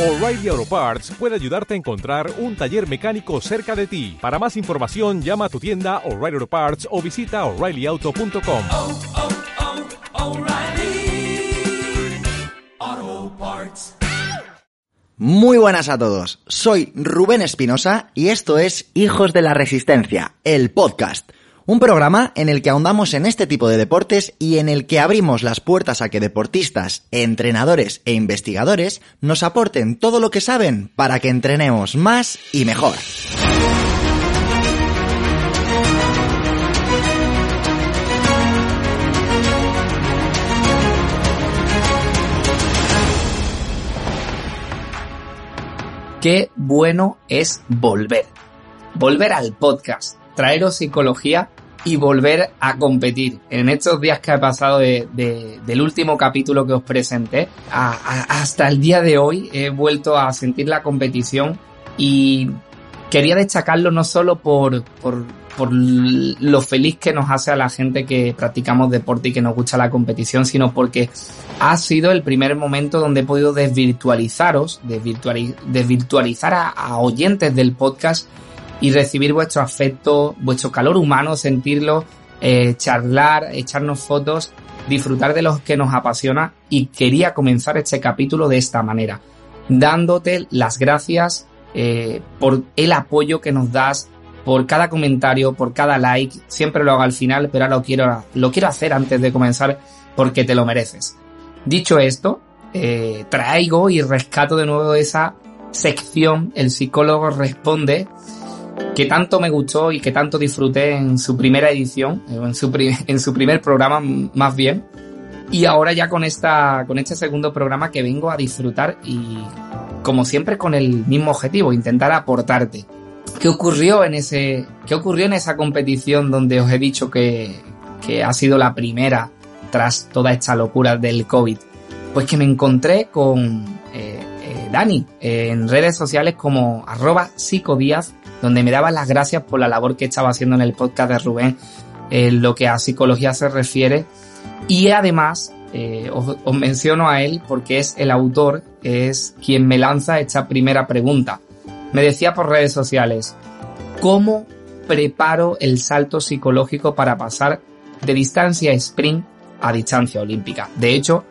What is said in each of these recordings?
O'Reilly Auto Parts puede ayudarte a encontrar un taller mecánico cerca de ti. Para más información, llama a tu tienda O'Reilly Auto Parts o visita oreillyauto.com. oh, oh, Parts. Muy buenas a todos, soy Rubén Espinosa y esto es Hijos de la Resistencia, el podcast. Un programa en el que ahondamos en este tipo de deportes y en el que abrimos las puertas a que deportistas, entrenadores e investigadores nos aporten todo lo que saben para que entrenemos más y mejor. Qué bueno es volver. Volver al podcast, traeros psicología y volver a competir. En estos días que he pasado de, de, del último capítulo que os presenté, hasta el día de hoy he vuelto a sentir la competición y quería destacarlo no solo por, por, por lo feliz que nos hace a la gente que practicamos deporte y que nos gusta la competición, sino porque ha sido el primer momento donde he podido desvirtualizaros, desvirtualiz desvirtualizar a oyentes del podcast y recibir vuestro afecto, vuestro calor humano, sentirlo, eh, charlar, echarnos fotos, disfrutar de lo que nos apasiona. Y quería comenzar este capítulo de esta manera, dándote las gracias eh, por el apoyo que nos das, por cada comentario, por cada like, siempre lo hago al final, pero ahora lo quiero, lo quiero hacer antes de comenzar porque te lo mereces. Dicho esto, eh, traigo y rescato de nuevo esa sección, el psicólogo responde, que tanto me gustó y que tanto disfruté en su primera edición, en su, en su primer programa más bien. Y ahora ya con esta, con este segundo programa que vengo a disfrutar y como siempre con el mismo objetivo, intentar aportarte. ¿Qué ocurrió en ese, qué ocurrió en esa competición donde os he dicho que, que ha sido la primera tras toda esta locura del COVID? Pues que me encontré con eh, eh, Dani en redes sociales como arroba psicodíaz donde me daba las gracias por la labor que estaba haciendo en el podcast de Rubén en lo que a psicología se refiere. Y además, eh, os, os, menciono a él porque es el autor, es quien me lanza esta primera pregunta. Me decía por redes sociales, ¿cómo preparo el salto psicológico para pasar de distancia sprint a distancia olímpica? De hecho,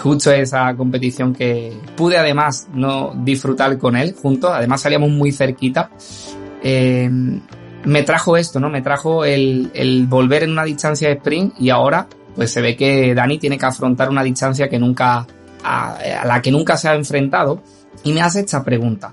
justo esa competición que pude además no disfrutar con él juntos, además salíamos muy cerquita, eh, me trajo esto, ¿no? Me trajo el, volver en una distancia de sprint y ahora pues se ve que Dani tiene que afrontar una distancia que nunca, a, a, la que nunca se ha enfrentado y me hace esta pregunta.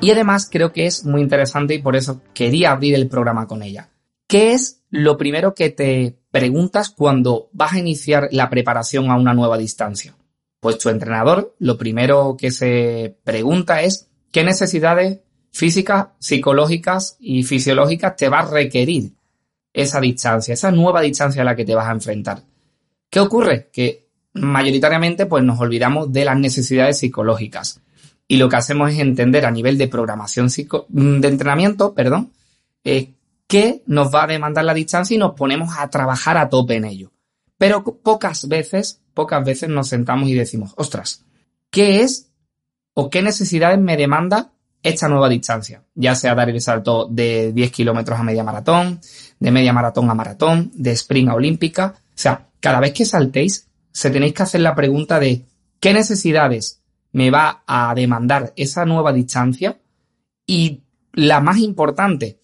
Y además creo que es muy interesante y por eso quería abrir el programa con ella. ¿Qué es lo primero que te preguntas cuando vas a iniciar la preparación a una nueva distancia? Pues tu entrenador lo primero que se pregunta es qué necesidades físicas, psicológicas y fisiológicas te va a requerir esa distancia, esa nueva distancia a la que te vas a enfrentar. ¿Qué ocurre? Que mayoritariamente pues nos olvidamos de las necesidades psicológicas y lo que hacemos es entender a nivel de programación psico de entrenamiento, perdón, eh, qué nos va a demandar la distancia y nos ponemos a trabajar a tope en ello. Pero pocas veces, pocas veces nos sentamos y decimos, ostras, ¿qué es o qué necesidades me demanda esta nueva distancia, ya sea dar el salto de 10 kilómetros a media maratón, de media maratón a maratón, de sprint a olímpica. O sea, cada vez que saltéis, se tenéis que hacer la pregunta de qué necesidades me va a demandar esa nueva distancia y la más importante,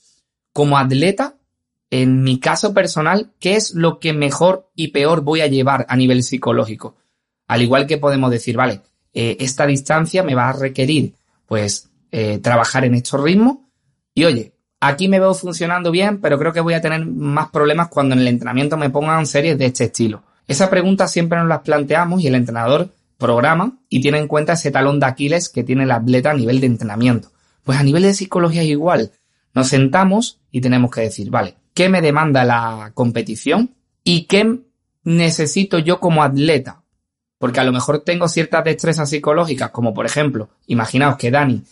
como atleta, en mi caso personal, qué es lo que mejor y peor voy a llevar a nivel psicológico. Al igual que podemos decir, vale, eh, esta distancia me va a requerir, pues, eh, trabajar en estos ritmos. Y oye, aquí me veo funcionando bien, pero creo que voy a tener más problemas cuando en el entrenamiento me pongan series de este estilo. Esa pregunta siempre nos las planteamos y el entrenador programa y tiene en cuenta ese talón de Aquiles que tiene el atleta a nivel de entrenamiento. Pues a nivel de psicología es igual. Nos sentamos y tenemos que decir, vale, ¿qué me demanda la competición? ¿Y qué necesito yo como atleta? Porque a lo mejor tengo ciertas destrezas psicológicas, como por ejemplo, imaginaos que Dani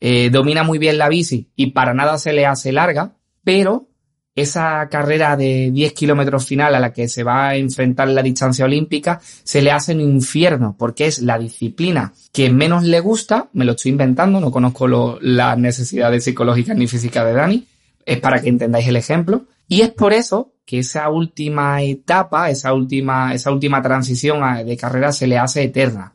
eh, domina muy bien la bici y para nada se le hace larga, pero esa carrera de 10 kilómetros final a la que se va a enfrentar la distancia olímpica se le hace un infierno porque es la disciplina que menos le gusta, me lo estoy inventando, no conozco las necesidades psicológicas ni físicas de Dani, es para que entendáis el ejemplo. Y es por eso que esa última etapa, esa última, esa última transición de carrera se le hace eterna.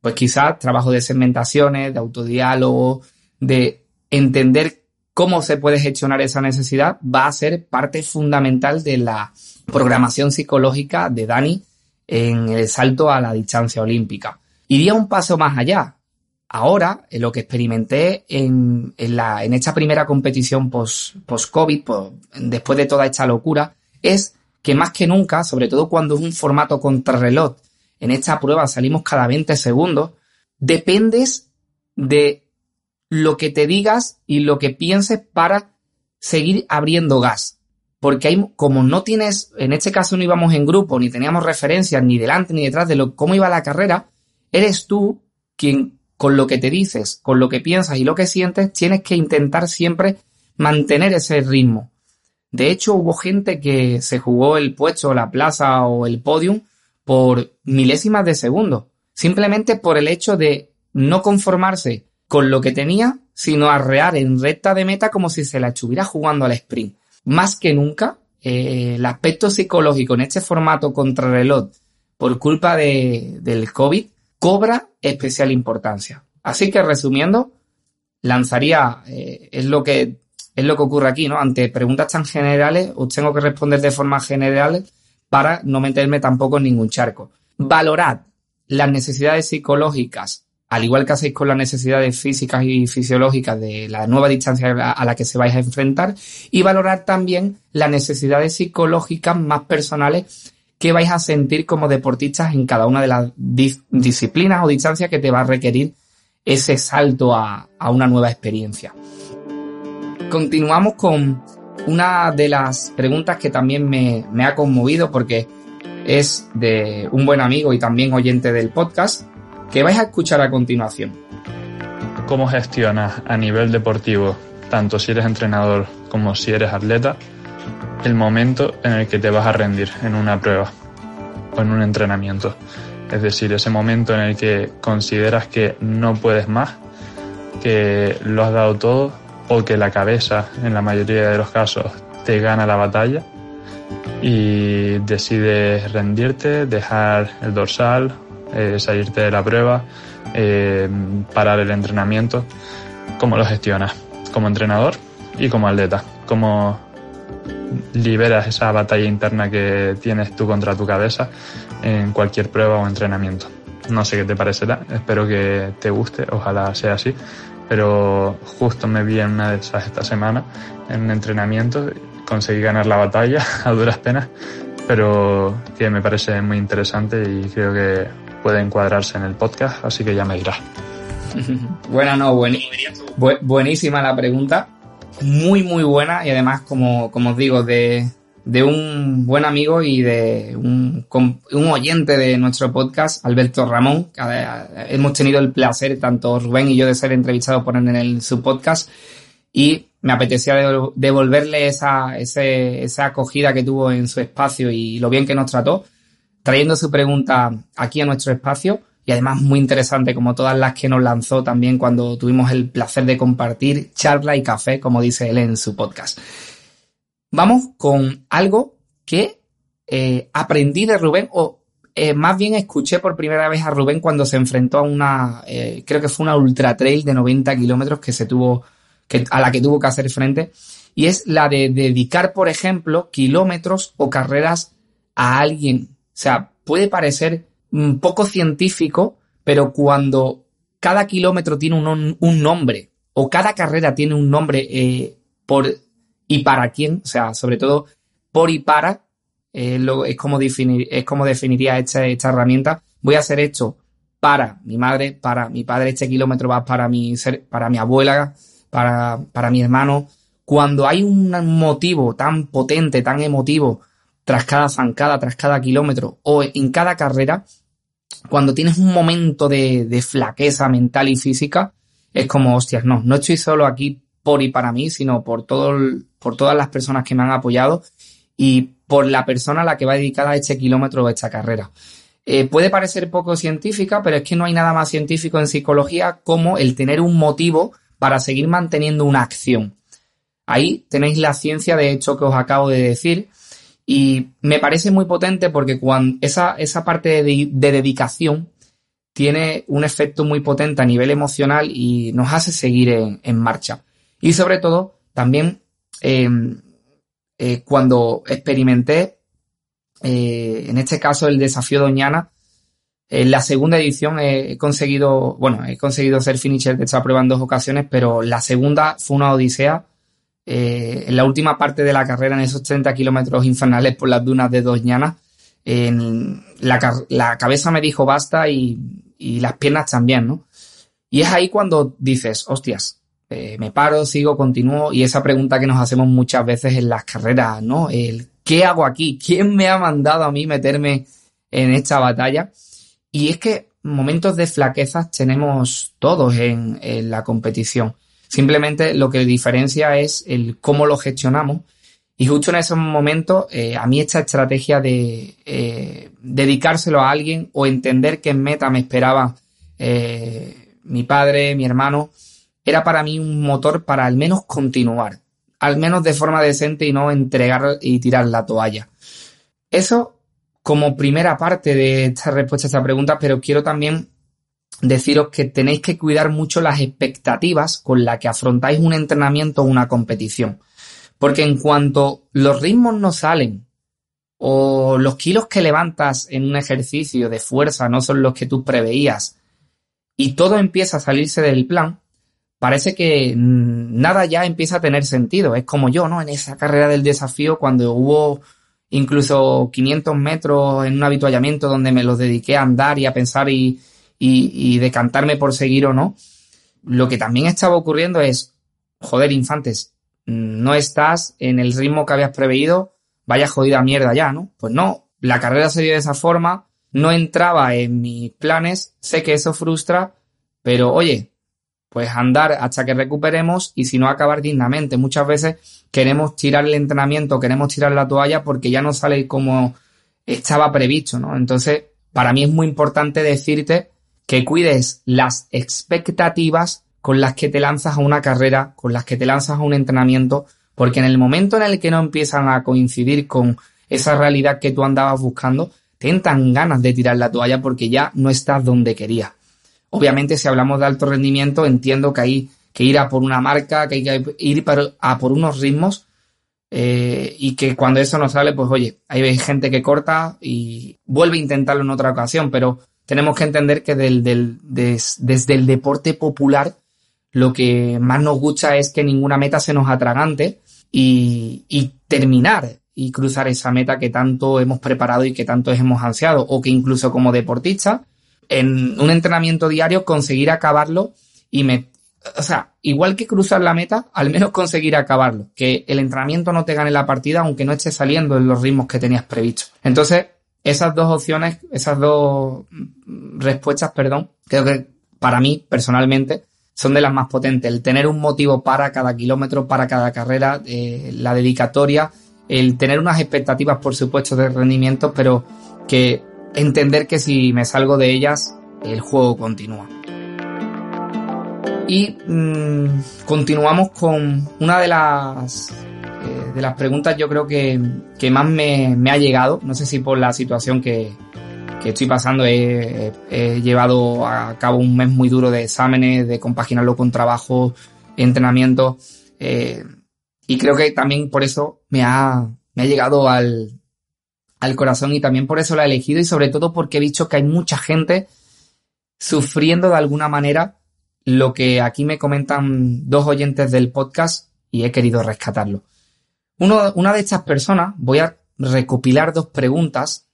Pues quizás trabajo de segmentaciones, de autodiálogo, de entender cómo se puede gestionar esa necesidad, va a ser parte fundamental de la programación psicológica de Dani en el salto a la distancia olímpica. Iría un paso más allá. Ahora, en lo que experimenté en, la, en esta primera competición post-COVID, después de toda esta locura, es que más que nunca, sobre todo cuando es un formato contrarreloj, en esta prueba salimos cada 20 segundos, dependes de lo que te digas y lo que pienses para seguir abriendo gas. Porque hay, como no tienes, en este caso no íbamos en grupo, ni teníamos referencias ni delante ni detrás de lo, cómo iba la carrera, eres tú quien con lo que te dices, con lo que piensas y lo que sientes, tienes que intentar siempre mantener ese ritmo. De hecho, hubo gente que se jugó el puesto, la plaza o el podium por milésimas de segundo, simplemente por el hecho de no conformarse con lo que tenía, sino arrear en recta de meta como si se la estuviera jugando al sprint. Más que nunca, eh, el aspecto psicológico en este formato contrarreloj por culpa de, del COVID cobra especial importancia. Así que resumiendo, lanzaría, eh, es lo que es lo que ocurre aquí, ¿no? Ante preguntas tan generales, os tengo que responder de forma general para no meterme tampoco en ningún charco. Valorad las necesidades psicológicas al igual que hacéis con las necesidades físicas y fisiológicas de la nueva distancia a la que se vais a enfrentar, y valorar también las necesidades psicológicas más personales que vais a sentir como deportistas en cada una de las disciplinas o distancias que te va a requerir ese salto a, una nueva experiencia. Continuamos con una de las preguntas que también me, ha conmovido porque es de un buen amigo y también oyente del podcast, que vais a escuchar a continuación. ¿Cómo gestionas a nivel deportivo, tanto si eres entrenador como si eres atleta, el momento en el que te vas a rendir en una prueba o en un entrenamiento? Es decir, ese momento en el que consideras que no puedes más, que lo has dado todo o que la cabeza, en la mayoría de los casos, te gana la batalla y decides rendirte, dejar el dorsal eh, salirte de la prueba, eh, parar el entrenamiento. ¿Cómo lo gestionas? Como entrenador y como atleta. ¿Cómo liberas esa batalla interna que tienes tú contra tu cabeza en cualquier prueba o entrenamiento? No sé qué te parecerá, espero que te guste, ojalá sea así, pero justo me vi en una de esas esta semana en un entrenamiento, conseguí ganar la batalla a duras penas, pero que me parece muy interesante y creo que puede encuadrarse en el podcast, así que ya me dirás. buena, no, buenísima la pregunta. Muy, muy buena y además, como, como os digo, de, de un buen amigo y de un, oyente de nuestro podcast, Alberto Ramón. Hemos tenido el placer, tanto Rubén y yo, de ser entrevistados por él en su podcast y me apetecía devolverle esa, esa acogida que tuvo en su espacio y lo bien que nos trató trayendo su pregunta aquí a nuestro espacio y además muy interesante como todas las que nos lanzó también cuando tuvimos el placer de compartir charla y café, como dice él en su podcast. Vamos con algo que eh, aprendí de Rubén o eh, más bien escuché por primera vez a Rubén cuando se enfrentó a una, eh, creo que fue una ultra trail de 90 kilómetros que se tuvo, que, a la que tuvo que hacer frente y es la de dedicar, por ejemplo, kilómetros o carreras a alguien sea, puede parecer un poco científico, pero cuando cada kilómetro tiene un, nombre o cada carrera tiene un nombre eh, por y para quién, o sea, sobre todo por y para, eh, es, como definir, es como definiría esta, esta herramienta. Voy a hacer esto para mi madre, para mi padre, este kilómetro va para mi, para mi abuela, para, para mi hermano. Cuando hay un motivo tan potente, tan emotivo, tras cada zancada, tras cada kilómetro o en cada carrera, cuando tienes un momento de, flaqueza mental y física, es como, hostias, no, no estoy solo aquí por y para mí, sino por todo por todas las personas que me han apoyado y por la persona a la que va dedicada este kilómetro o esta carrera. Eh, puede parecer poco científica, pero es que no hay nada más científico en psicología como el tener un motivo para seguir manteniendo una acción. Ahí tenéis la ciencia de hecho que os acabo de decir y me parece muy potente porque cuando esa, esa parte de, dedicación tiene un efecto muy potente a nivel emocional y nos hace seguir en, marcha. Y sobre todo, también em, eh, cuando experimenté, eh, en este caso el desafío Doñana, en la segunda edición he conseguido, bueno, he conseguido ser finisher de esta prueba en dos ocasiones, pero la segunda fue una odisea eh, en la última parte de la carrera, en esos 30 kilómetros infernales por las dunas de Doñana, en la, cabeza me dijo basta y, las piernas también, ¿no? Y es ahí cuando dices, hostias, eh, me paro, sigo, continúo, y esa pregunta que nos hacemos muchas veces en las carreras, ¿no? El ¿qué hago aquí? ¿Quién me ha mandado a mí meterme en esta batalla? Y es que momentos de flaquezas tenemos todos en la competición. Simplemente lo que diferencia es el cómo lo gestionamos. Y justo en esos momentos, eh, a mí esta estrategia de eh, dedicárselo a alguien o entender en meta me esperaba eh, mi padre, mi hermano, era para mí un motor para al menos continuar, al menos de forma decente y no entregar y tirar la toalla. Eso como primera parte de esta respuesta a esta pregunta, pero quiero también deciros que tenéis que cuidar mucho las expectativas con las que afrontáis un entrenamiento o una competición. Porque en cuanto los ritmos no salen o los kilos que levantas en un ejercicio de fuerza no son los que tú preveías y todo empieza a salirse del plan, parece que nada ya empieza a tener sentido. Es como yo, ¿no? En esa carrera del desafío cuando hubo incluso 500 metros en un habituallamiento donde me los dediqué a andar y a pensar y, y, decantarme por seguir o no, lo que también estaba ocurriendo es, joder, infantes, no estás en el ritmo que habías preveído, vaya jodida mierda ya, ¿no? Pues no, la carrera se dio de esa forma, no entraba en mis planes, sé que eso frustra, pero oye, pues andar hasta que recuperemos y si no acabar dignamente. Muchas veces queremos tirar el entrenamiento, queremos tirar la toalla porque ya no sale como estaba previsto, ¿no? Entonces, para mí es muy importante decirte que cuides las expectativas con las que te lanzas a una carrera, con las que te lanzas a un entrenamiento, porque en el momento en el que no empiezan a coincidir con esa realidad que tú andabas buscando, te entran ganas de tirar la toalla porque ya no estás donde querías. Obviamente, si hablamos de alto rendimiento, entiendo que hay que ir a por una marca, que hay que ir a por unos ritmos eh, y que cuando eso no sale, pues oye, hay gente que corta y vuelve a intentarlo en otra ocasión, pero tenemos que entender que desde el deporte popular lo que más nos gusta es que ninguna meta se nos atragante y, terminar y cruzar esa meta que tanto hemos preparado y que tanto hemos ansiado o que incluso como deportista en un entrenamiento diario conseguir acabarlo y me, o sea, igual que cruzar la meta, al menos conseguir acabarlo, que el entrenamiento no te gane la partida aunque no esté saliendo en los ritmos que tenías previsto. Entonces, esas dos opciones, esas dos respuestas, perdón, creo que para mí personalmente son de las más potentes. El tener un motivo para cada kilómetro, para cada carrera, eh, la dedicatoria, el tener unas expectativas, por supuesto, de rendimiento, pero que entender que si me salgo de ellas, el juego continúa. Y mm, continuamos con una de las eh, de las preguntas yo creo que, más me, ha llegado, no sé si por la situación que, estoy pasando he, llevado a cabo un mes muy duro de exámenes, de compaginarlo con trabajo, entrenamiento, eh, y creo que también por eso me ha, me ha llegado al, al corazón y también por eso la he elegido y sobre todo porque he visto que hay mucha gente sufriendo de alguna manera. Lo que aquí me comentan dos oyentes del podcast y he querido rescatarlo una de estas personas, voy a recopilar dos preguntas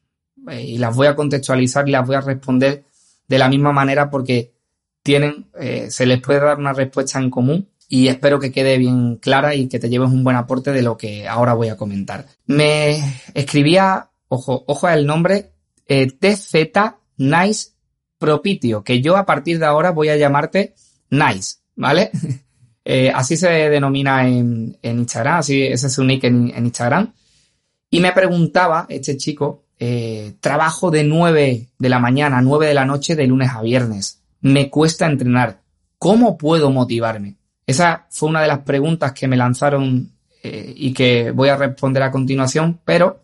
eh, y las voy a contextualizar y las voy a responder de la misma manera porque tienen, eh, se les puede dar una respuesta en común y espero que quede bien clara y que te lleves un buen aporte de lo que ahora voy a comentar. Me escribía, ojo, ojo al nombre, eh, TZ Nice Propitio, que yo a partir de ahora voy a llamarte Nice, ¿vale? Eh, así se denomina en, en, Instagram, así ese es su nick en, en Instagram. Y me preguntaba este chico, eh, trabajo de 9 de la mañana a 9 de la noche de lunes a viernes. Me cuesta entrenar. ¿Cómo puedo motivarme? Esa fue una de las preguntas que me lanzaron eh, y que voy a responder a continuación, pero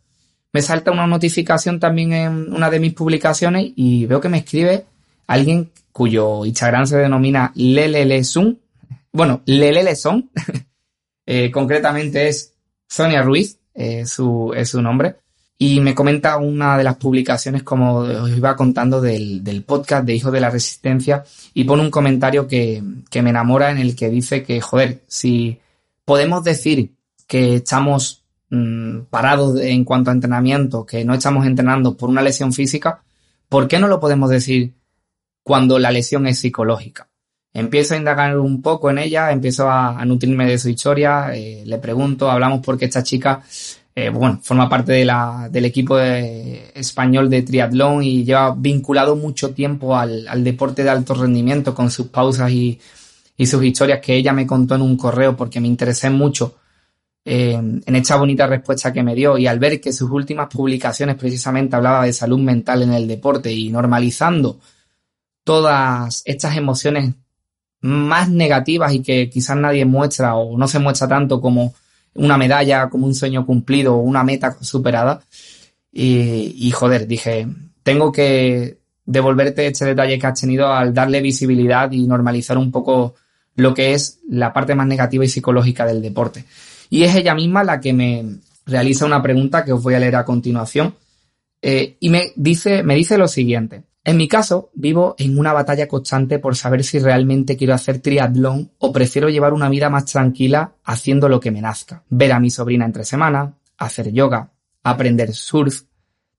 me salta una notificación también en una de mis publicaciones y veo que me escribe alguien cuyo Instagram se denomina Lelelesun. Bueno, Leleleson. eh, concretamente es Sonia Ruiz, eh, su, es su nombre. Y me comenta una de las publicaciones, como os iba contando, del, del podcast de Hijos de la Resistencia y pone un comentario que, que me enamora en el que dice que, joder, si podemos decir que estamos mmm, parados en cuanto a entrenamiento, que no estamos entrenando por una lesión física, ¿por qué no lo podemos decir cuando la lesión es psicológica? Empiezo a indagar un poco en ella, empiezo a, nutrirme de su historia, eh, le pregunto, hablamos porque esta chica eh, bueno, forma parte de la, del equipo español de triatlón y lleva vinculado mucho tiempo al, al, deporte de alto rendimiento con sus pausas y, y, sus historias que ella me contó en un correo porque me interesé mucho eh, en esta bonita respuesta que me dio y al ver que sus últimas publicaciones precisamente hablaba de salud mental en el deporte y normalizando todas estas emociones más negativas y que quizás nadie muestra o no se muestra tanto como una medalla como un sueño cumplido o una meta superada. Y, joder, dije, tengo que devolverte este detalle que has tenido al darle visibilidad y normalizar un poco lo que es la parte más negativa y psicológica del deporte. Y es ella misma la que me realiza una pregunta que os voy a leer a continuación. Eh, y me dice, me dice lo siguiente. En mi caso, vivo en una batalla constante por saber si realmente quiero hacer triatlón o prefiero llevar una vida más tranquila haciendo lo que me nazca. Ver a mi sobrina entre semana, hacer yoga, aprender surf,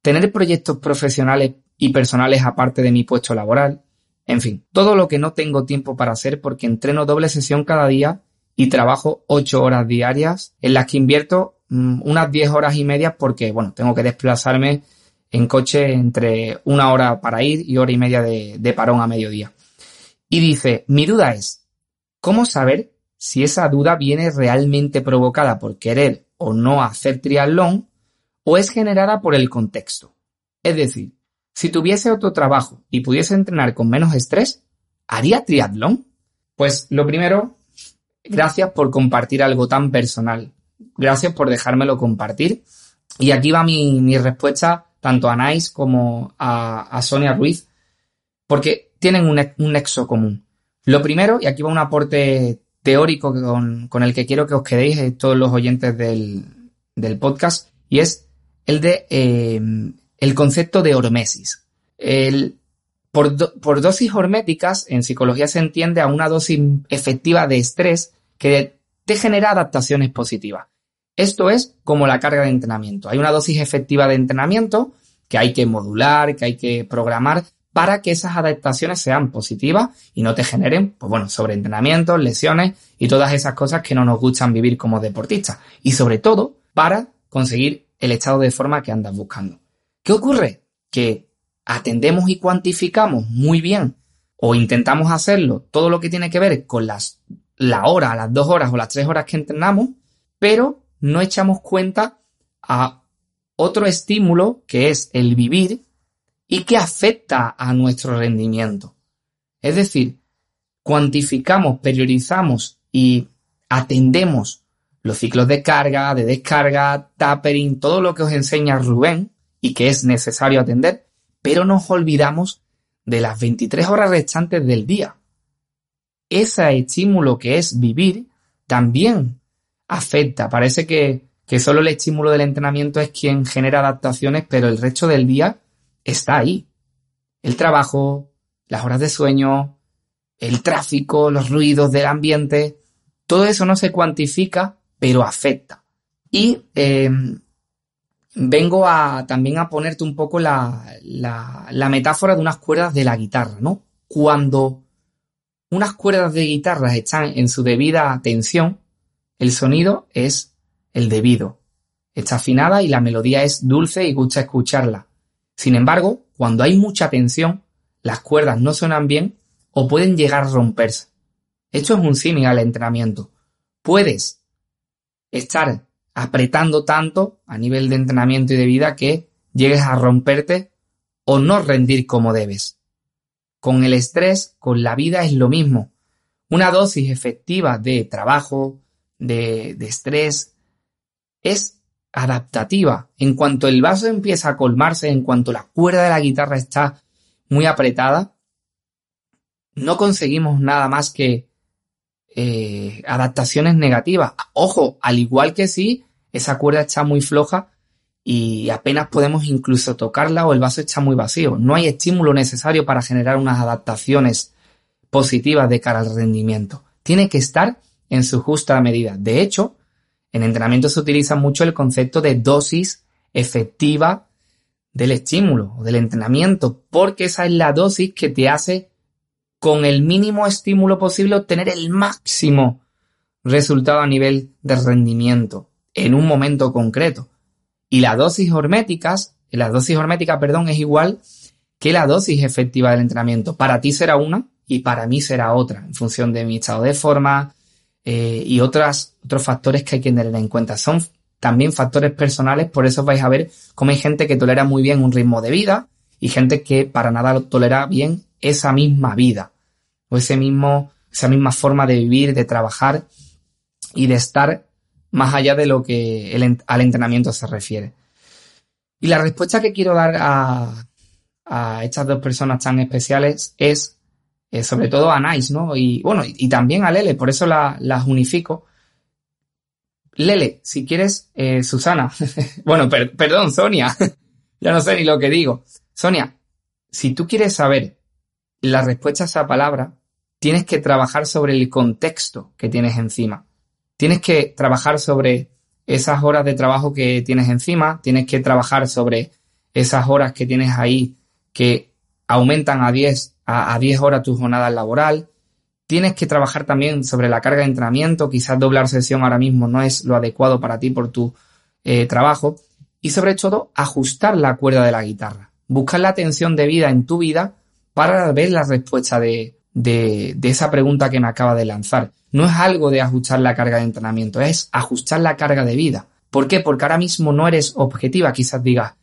tener proyectos profesionales y personales aparte de mi puesto laboral. En fin, todo lo que no tengo tiempo para hacer porque entreno doble sesión cada día y trabajo ocho horas diarias en las que invierto mmm, unas diez horas y media porque, bueno, tengo que desplazarme en coche entre una hora para ir y hora y media de, parón a mediodía. Y dice, mi duda es, ¿cómo saber si esa duda viene realmente provocada por querer o no hacer triatlón o es generada por el contexto? Es decir, si tuviese otro trabajo y pudiese entrenar con menos estrés, ¿haría triatlón? Pues lo primero, gracias por compartir algo tan personal. Gracias por dejármelo compartir. Y aquí va mi respuesta tanto a Nice como a, Sonia Ruiz, porque tienen un, un, nexo común. Lo primero, y aquí va un aporte teórico con, con el que quiero que os quedéis eh, todos los oyentes del, del, podcast, y es el de eh, el concepto de hormesis. El, por, do, por dosis horméticas, en psicología se entiende a una dosis efectiva de estrés que te genera adaptaciones positivas. Esto es como la carga de entrenamiento. Hay una dosis efectiva de entrenamiento que hay que modular, que hay que programar para que esas adaptaciones sean positivas y no te generen, pues bueno, sobreentrenamientos, lesiones y todas esas cosas que no nos gustan vivir como deportistas. Y sobre todo, para conseguir el estado de forma que andas buscando. ¿Qué ocurre? Que atendemos y cuantificamos muy bien o intentamos hacerlo todo lo que tiene que ver con las, la hora, las dos horas o las tres horas que entrenamos, pero no echamos cuenta a otro estímulo que es el vivir y que afecta a nuestro rendimiento. Es decir, cuantificamos, priorizamos y atendemos los ciclos de carga, de descarga, tapering, todo lo que os enseña Rubén y que es necesario atender, pero nos olvidamos de las 23 horas restantes del día. Ese estímulo que es vivir también afecta. Parece que, que solo el estímulo del entrenamiento es quien genera adaptaciones, pero el resto del día está ahí. El trabajo, las horas de sueño, el tráfico, los ruidos del ambiente, todo eso no se cuantifica, pero afecta. Y eh, vengo a también a ponerte un poco la, la, la metáfora de unas cuerdas de la guitarra, ¿no? Cuando unas cuerdas de guitarra están en su debida tensión, el sonido es el debido. Está afinada y la melodía es dulce y gusta escucharla. Sin embargo, cuando hay mucha tensión, las cuerdas no suenan bien o pueden llegar a romperse. Esto es un símil al entrenamiento. Puedes estar apretando tanto a nivel de entrenamiento y de vida que llegues a romperte o no rendir como debes. Con el estrés, con la vida es lo mismo. Una dosis efectiva de trabajo, de, estrés, es adaptativa. En cuanto el vaso empieza a colmarse, en cuanto la cuerda de la guitarra está muy apretada, no conseguimos nada más que eh, adaptaciones negativas. Ojo, al igual que si esa cuerda está muy floja y apenas podemos incluso tocarla o el vaso está muy vacío. No hay estímulo necesario para generar unas adaptaciones positivas de cara al rendimiento. Tiene que estar en su justa medida. De hecho, en entrenamiento se utiliza mucho el concepto de dosis efectiva del estímulo o del entrenamiento, porque esa es la dosis que te hace con el mínimo estímulo posible obtener el máximo resultado a nivel de rendimiento en un momento concreto. Y la dosis horméticas, la dosis hormética, perdón, es igual que la dosis efectiva del entrenamiento. Para ti será una y para mí será otra, en función de mi estado de forma eh, y otras, otros factores que hay que tener en cuenta. Son también factores personales, por eso vais a ver cómo hay gente que tolera muy bien un ritmo de vida y gente que para nada tolera bien esa misma vida o ese mismo, esa misma forma de vivir, de trabajar y de estar más allá de lo que al entrenamiento se refiere. Y la respuesta que quiero dar a, a estas dos personas tan especiales es, eh, sobre todo a Nice, ¿no? Y bueno, y, también a Lele, por eso las unifico. Lele, si quieres, eh, Susana, bueno, perdón, Sonia, ya no sé ni lo que digo. Sonia, si tú quieres saber la respuesta a esa palabra, tienes que trabajar sobre el contexto que tienes encima. Tienes que trabajar sobre esas horas de trabajo que tienes encima, tienes que trabajar sobre esas horas que tienes ahí que aumentan a 10, a, 10 horas tu jornada laboral. Tienes que trabajar también sobre la carga de entrenamiento, quizás doblar sesión ahora mismo no es lo adecuado para ti por tu eh, trabajo. Y sobre todo, ajustar la cuerda de la guitarra. Buscar la tensión de vida en tu vida para ver la respuesta de, de, de esa pregunta que me acaba de lanzar. No es algo de ajustar la carga de entrenamiento, es ajustar la carga de vida. ¿Por qué? Porque ahora mismo no eres objetiva. Quizás digas,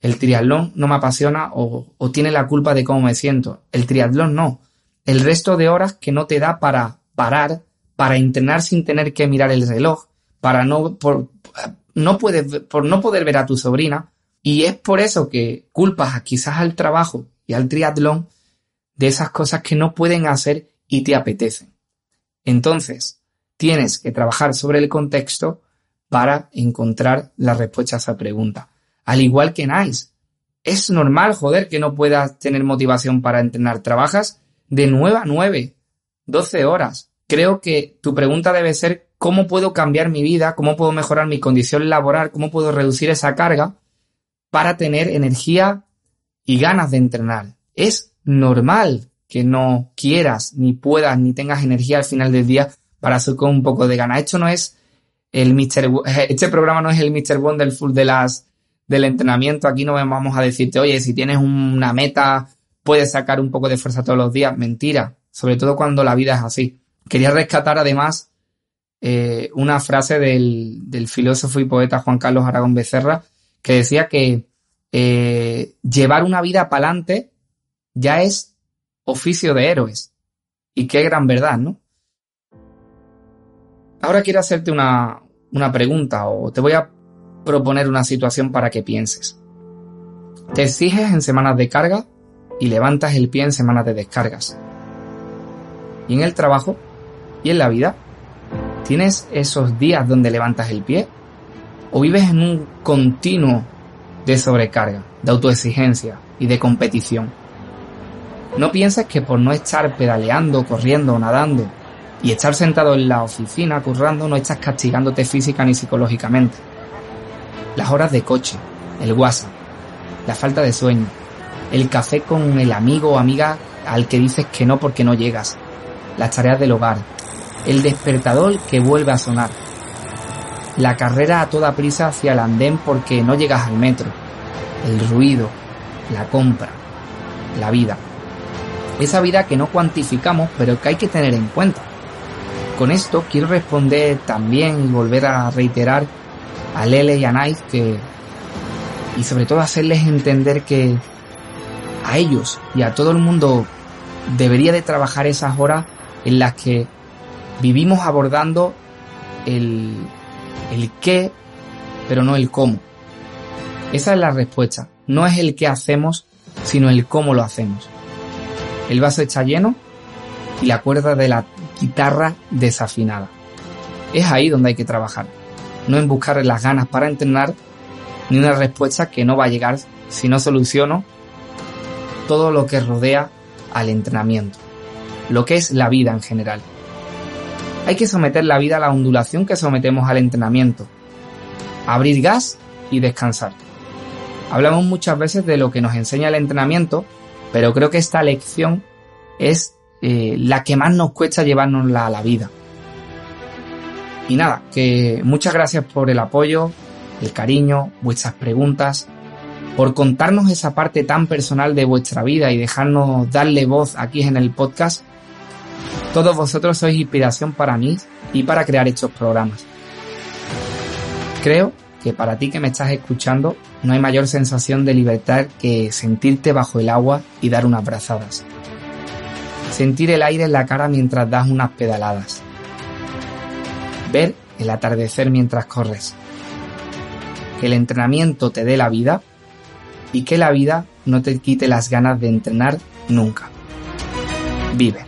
el triatlón no me apasiona o, tiene la culpa de cómo me siento. El triatlón no. El resto de horas que no te da para parar, para entrenar sin tener que mirar el reloj, para no, por, no puedes, por no poder ver a tu sobrina. Y es por eso que culpas quizás al trabajo y al triatlón de esas cosas que no pueden hacer y te apetecen. Entonces, tienes que trabajar sobre el contexto para encontrar la respuesta a esa pregunta. Al igual que Nice. Es normal, joder, que no puedas tener motivación para entrenar. Trabajas de 9 a 9, 12 horas. Creo que tu pregunta debe ser cómo puedo cambiar mi vida, cómo puedo mejorar mi condición laboral, cómo puedo reducir esa carga para tener energía y ganas de entrenar. Es normal que no quieras, ni puedas, ni tengas energía al final del día para hacer con un poco de gana. Esto no es el Mr. Este programa no es el Mr. Wonderful de las, del entrenamiento. Aquí no vamos a decirte, oye, si tienes una meta, puedes sacar un poco de fuerza todos los días. Mentira. Sobre todo cuando la vida es así. Quería rescatar además eh, una frase del, filósofo y poeta Juan Carlos Aragón Becerra que decía que eh, llevar una vida para adelante ya es oficio de héroes. Y qué gran verdad, ¿no? Ahora quiero hacerte una, una pregunta o te voy a proponer una situación para que pienses. Te exiges en semanas de carga y levantas el pie en semanas de descargas. ¿Y en el trabajo? ¿Y en la vida? ¿Tienes esos días donde levantas el pie? ¿O vives en un continuo de sobrecarga, de autoexigencia y de competición? No pienses que por no estar pedaleando, corriendo o nadando y estar sentado en la oficina currando no estás castigándote física ni psicológicamente. Las horas de coche, el WhatsApp, la falta de sueño, el café con el amigo o amiga al que dices que no porque no llegas, las tareas del hogar, el despertador que vuelve a sonar, la carrera a toda prisa hacia el andén porque no llegas al metro, el ruido, la compra, la vida esa vida que no cuantificamos, pero que hay que tener en cuenta. con esto quiero responder también y volver a reiterar a Lele y a Nike que y sobre todo hacerles entender que a ellos y a todo el mundo debería de trabajar esas horas en las que vivimos abordando el, el qué, pero no el cómo. Esa es la respuesta. No es el qué hacemos, sino el cómo lo hacemos. El vaso está lleno y la cuerda de la guitarra desafinada. Es ahí donde hay que trabajar. No en buscar las ganas para entrenar, ni una respuesta que no va a llegar si no soluciono todo lo que rodea al entrenamiento, lo que es la vida en general. Hay que someter la vida a la ondulación que sometemos al entrenamiento, abrir gas y descansar. Hablamos muchas veces de lo que nos enseña el entrenamiento, pero creo que esta lección es eh, la que más nos cuesta llevárnosla a la vida. Y nada, que muchas gracias por el apoyo, el cariño, vuestras preguntas, por contarnos esa parte tan personal de vuestra vida y dejarnos darle voz aquí en el podcast. Todos vosotros sois inspiración para mí y para crear estos programas. Creo que para ti que me estás escuchando no hay mayor sensación de libertad que sentirte bajo el agua y dar unas brazadas. Sentir el aire en la cara mientras das unas pedaladas. Ver el atardecer mientras corres que el entrenamiento te dé la vida y que la vida no te quite las ganas de entrenar nunca. Vive.